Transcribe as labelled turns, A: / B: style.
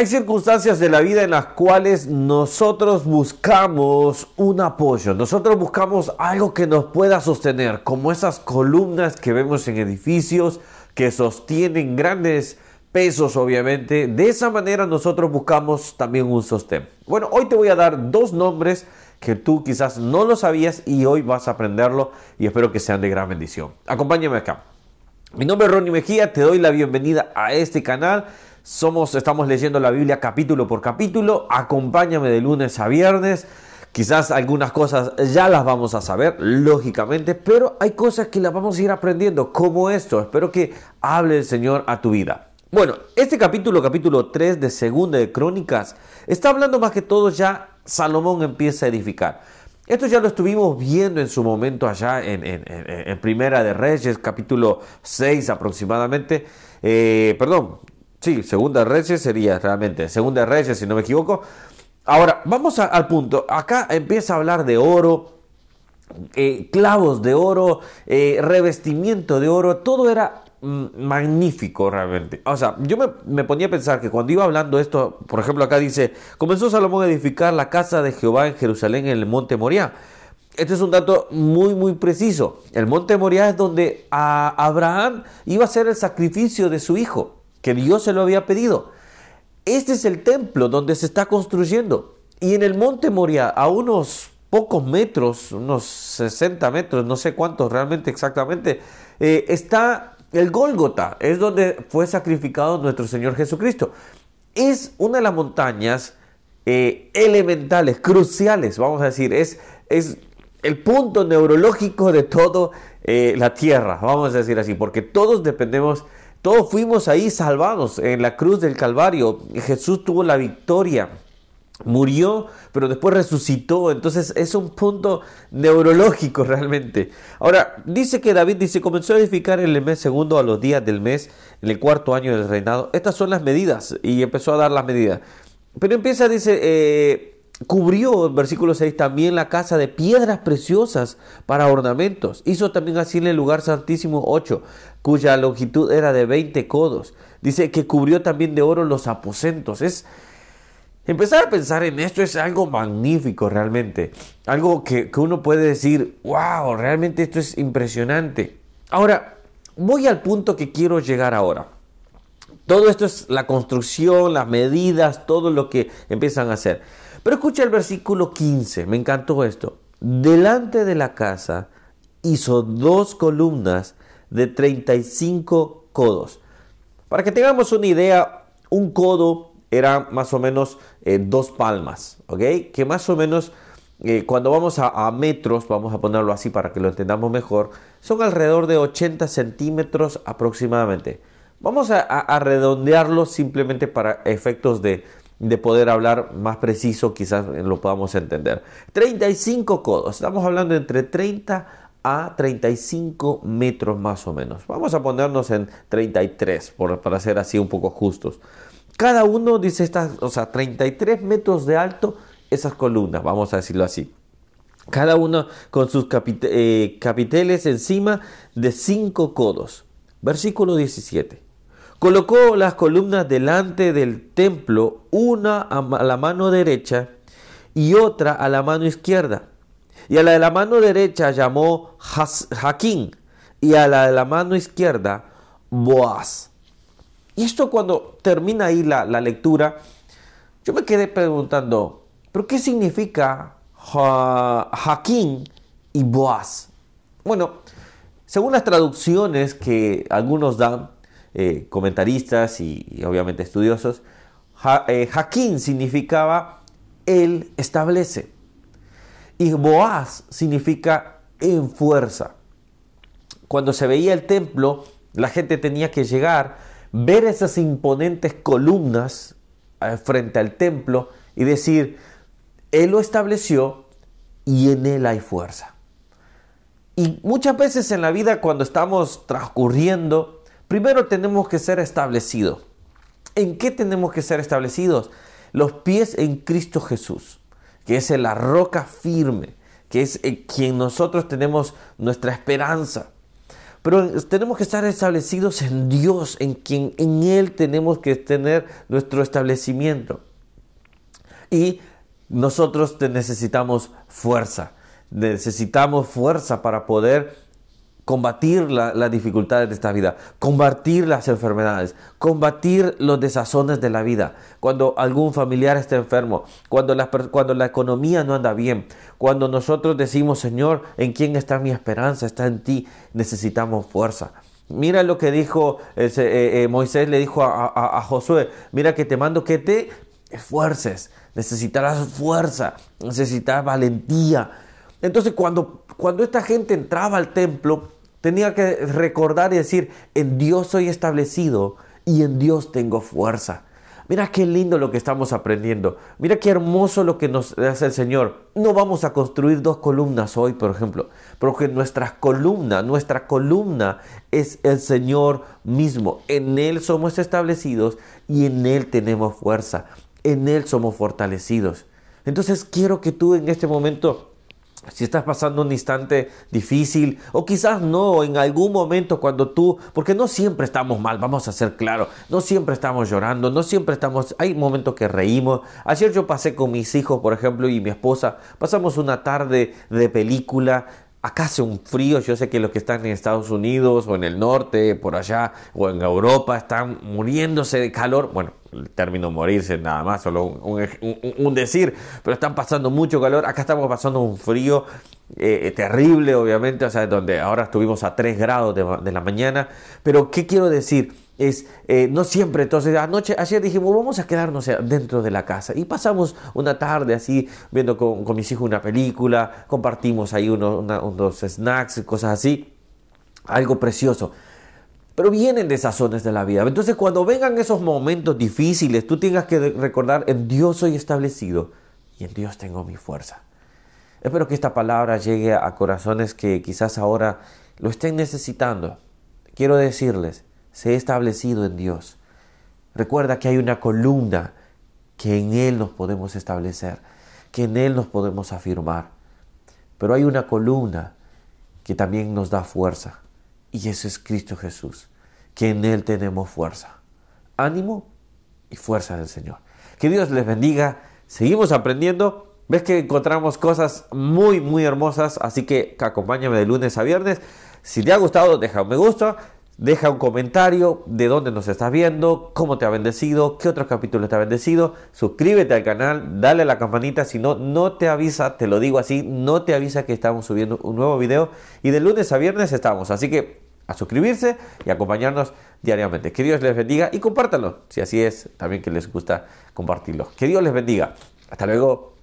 A: Hay circunstancias de la vida en las cuales nosotros buscamos un apoyo, nosotros buscamos algo que nos pueda sostener, como esas columnas que vemos en edificios que sostienen grandes pesos, obviamente. De esa manera nosotros buscamos también un sostén. Bueno, hoy te voy a dar dos nombres que tú quizás no lo sabías y hoy vas a aprenderlo y espero que sean de gran bendición. Acompáñame acá. Mi nombre es Ronnie Mejía, te doy la bienvenida a este canal estamos leyendo la Biblia capítulo por capítulo. Acompáñame de lunes a viernes. Quizás algunas cosas ya las vamos a saber, lógicamente, pero hay cosas que las vamos a ir aprendiendo, como esto. Espero que hable el Señor a tu vida. Bueno, este capítulo, capítulo 3 de Segunda de Crónicas, está hablando más que todo ya Salomón empieza a edificar. Esto ya lo estuvimos viendo en su momento allá en, en, Primera de Reyes, capítulo 6 aproximadamente. Eh, perdón, Sí, Segunda Reyes sería realmente. Segunda Reyes, si no me equivoco. Ahora, vamos al punto. Acá empieza a hablar de oro, eh, clavos de oro, eh, revestimiento de oro. Todo era mm, magnífico realmente. O sea, yo me, ponía a pensar que cuando iba hablando esto, por ejemplo, acá dice, comenzó Salomón a edificar la casa de Jehová en Jerusalén en el monte Moriah. Este es un dato muy, muy preciso. El monte Moriah es donde a Abraham iba a hacer el sacrificio de su hijo que Dios se lo había pedido. Este es el templo donde se está construyendo. Y en el monte Moria, a unos pocos metros, unos 60 metros, no sé cuántos realmente exactamente, eh, está el Gólgota, es donde fue sacrificado nuestro Señor Jesucristo. Es una de las montañas eh, elementales, cruciales, vamos a decir, es, es el punto neurológico de toda eh, la tierra, vamos a decir así, porque todos dependemos todos fuimos ahí salvados en la cruz del Calvario. Jesús tuvo la victoria. Murió, pero después resucitó. Entonces es un punto neurológico realmente. Ahora, dice que David dice, comenzó a edificar en el mes segundo a los días del mes, en el cuarto año del reinado. Estas son las medidas. Y empezó a dar las medidas. Pero empieza, dice, eh, Cubrió, versículo 6, también la casa de piedras preciosas para ornamentos. Hizo también así en el lugar santísimo 8, cuya longitud era de 20 codos. Dice que cubrió también de oro los aposentos. Es empezar a pensar en esto es algo magnífico realmente. Algo que, que uno puede decir, wow, realmente esto es impresionante. Ahora, voy al punto que quiero llegar ahora. Todo esto es la construcción, las medidas, todo lo que empiezan a hacer. Pero escucha el versículo 15, me encantó esto. Delante de la casa hizo dos columnas de 35 codos. Para que tengamos una idea, un codo era más o menos eh, dos palmas, ¿ok? Que más o menos eh, cuando vamos a, metros, vamos a ponerlo así para que lo entendamos mejor, son alrededor de 80 centímetros aproximadamente. Vamos a redondearlo simplemente para efectos de, de poder hablar más preciso, quizás lo podamos entender. 35 codos, estamos hablando entre 30 a 35 metros más o menos. Vamos a ponernos en 33 por, para ser así un poco justos. Cada uno dice estas, o sea, 33 metros de alto esas columnas, vamos a decirlo así. Cada uno con sus eh, capiteles encima de 5 codos. Versículo 17. Colocó las columnas delante del templo, una a la mano derecha y otra a la mano izquierda. Y a la de la mano derecha llamó Jaquín y a la de la mano izquierda Boaz. Y esto cuando termina ahí la, lectura, yo me quedé preguntando, ¿pero qué significa Jaquín y Boaz? Bueno, según las traducciones que algunos dan, eh, comentaristas y, obviamente estudiosos, eh, Jaquín significaba él establece y Boaz significa en fuerza. Cuando se veía el templo, la gente tenía que llegar, ver esas imponentes columnas eh, frente al templo y decir, Él lo estableció y en Él hay fuerza. Y muchas veces en la vida cuando estamos transcurriendo, Primero tenemos que ser establecidos. ¿En qué tenemos que ser establecidos? Los pies en Cristo Jesús, que es la roca firme, que es quien nosotros tenemos nuestra esperanza. Pero tenemos que estar establecidos en Dios, en quien en Él tenemos que tener nuestro establecimiento. Y nosotros necesitamos fuerza. Necesitamos fuerza para poder combatir las dificultades de esta vida, combatir las enfermedades, combatir los desazones de la vida, cuando algún familiar está enfermo, cuando la, cuando la economía no anda bien, cuando nosotros decimos, Señor, ¿en quién está mi esperanza? Está en ti, necesitamos fuerza. Mira lo que dijo eh, eh, Moisés, le dijo a, a Josué, mira que te mando que te esfuerces, necesitarás fuerza, necesitarás valentía. Entonces cuando, cuando esta gente entraba al templo, tenía que recordar y decir, en Dios soy establecido y en Dios tengo fuerza. Mira qué lindo lo que estamos aprendiendo. Mira qué hermoso lo que nos hace el Señor. No vamos a construir dos columnas hoy, por ejemplo, porque nuestra columna, nuestra columna es el Señor mismo. En Él somos establecidos y en Él tenemos fuerza. En Él somos fortalecidos. Entonces quiero que tú en este momento si estás pasando un instante difícil o quizás no en algún momento cuando tú, porque no siempre estamos mal, vamos a ser claros, no siempre estamos llorando, no siempre estamos, hay momentos que reímos. Ayer yo pasé con mis hijos, por ejemplo, y mi esposa, pasamos una tarde de película Acá hace un frío, yo sé que los que están en Estados Unidos o en el norte, por allá, o en Europa, están muriéndose de calor. Bueno, el término morirse nada más, solo un, decir, pero están pasando mucho calor. Acá estamos pasando un frío eh, terrible, obviamente, o sea, donde ahora estuvimos a 3 grados de la mañana. Pero, ¿qué quiero decir? Es eh, no siempre. Entonces, anoche, ayer dijimos, vamos a quedarnos dentro de la casa. Y pasamos una tarde así, viendo con, mis hijos una película, compartimos ahí unos snacks, cosas así. Algo precioso. Pero vienen de esas de la vida. Entonces, cuando vengan esos momentos difíciles, tú tengas que recordar, en Dios soy establecido y en Dios tengo mi fuerza. Espero que esta palabra llegue a corazones que quizás ahora lo estén necesitando. Quiero decirles, se ha establecido en Dios. Recuerda que hay una columna que en Él nos podemos establecer, que en Él nos podemos afirmar. Pero hay una columna que también nos da fuerza, y ese es Cristo Jesús, que en Él tenemos fuerza, ánimo y fuerza del Señor. Que Dios les bendiga, seguimos aprendiendo, ves que encontramos cosas muy, muy hermosas, así que acompáñame de lunes a viernes. Si te ha gustado, deja un me gusta. Deja un comentario de dónde nos estás viendo, cómo te ha bendecido, qué otro capítulo te ha bendecido. Suscríbete al canal, dale a la campanita, si no, no te avisa, te lo digo así, no te avisa que estamos subiendo un nuevo video. Y de lunes a viernes estamos, así que a suscribirse y acompañarnos diariamente. Que Dios les bendiga y compártanlo, si así es, también que les gusta compartirlo. Que Dios les bendiga. Hasta luego.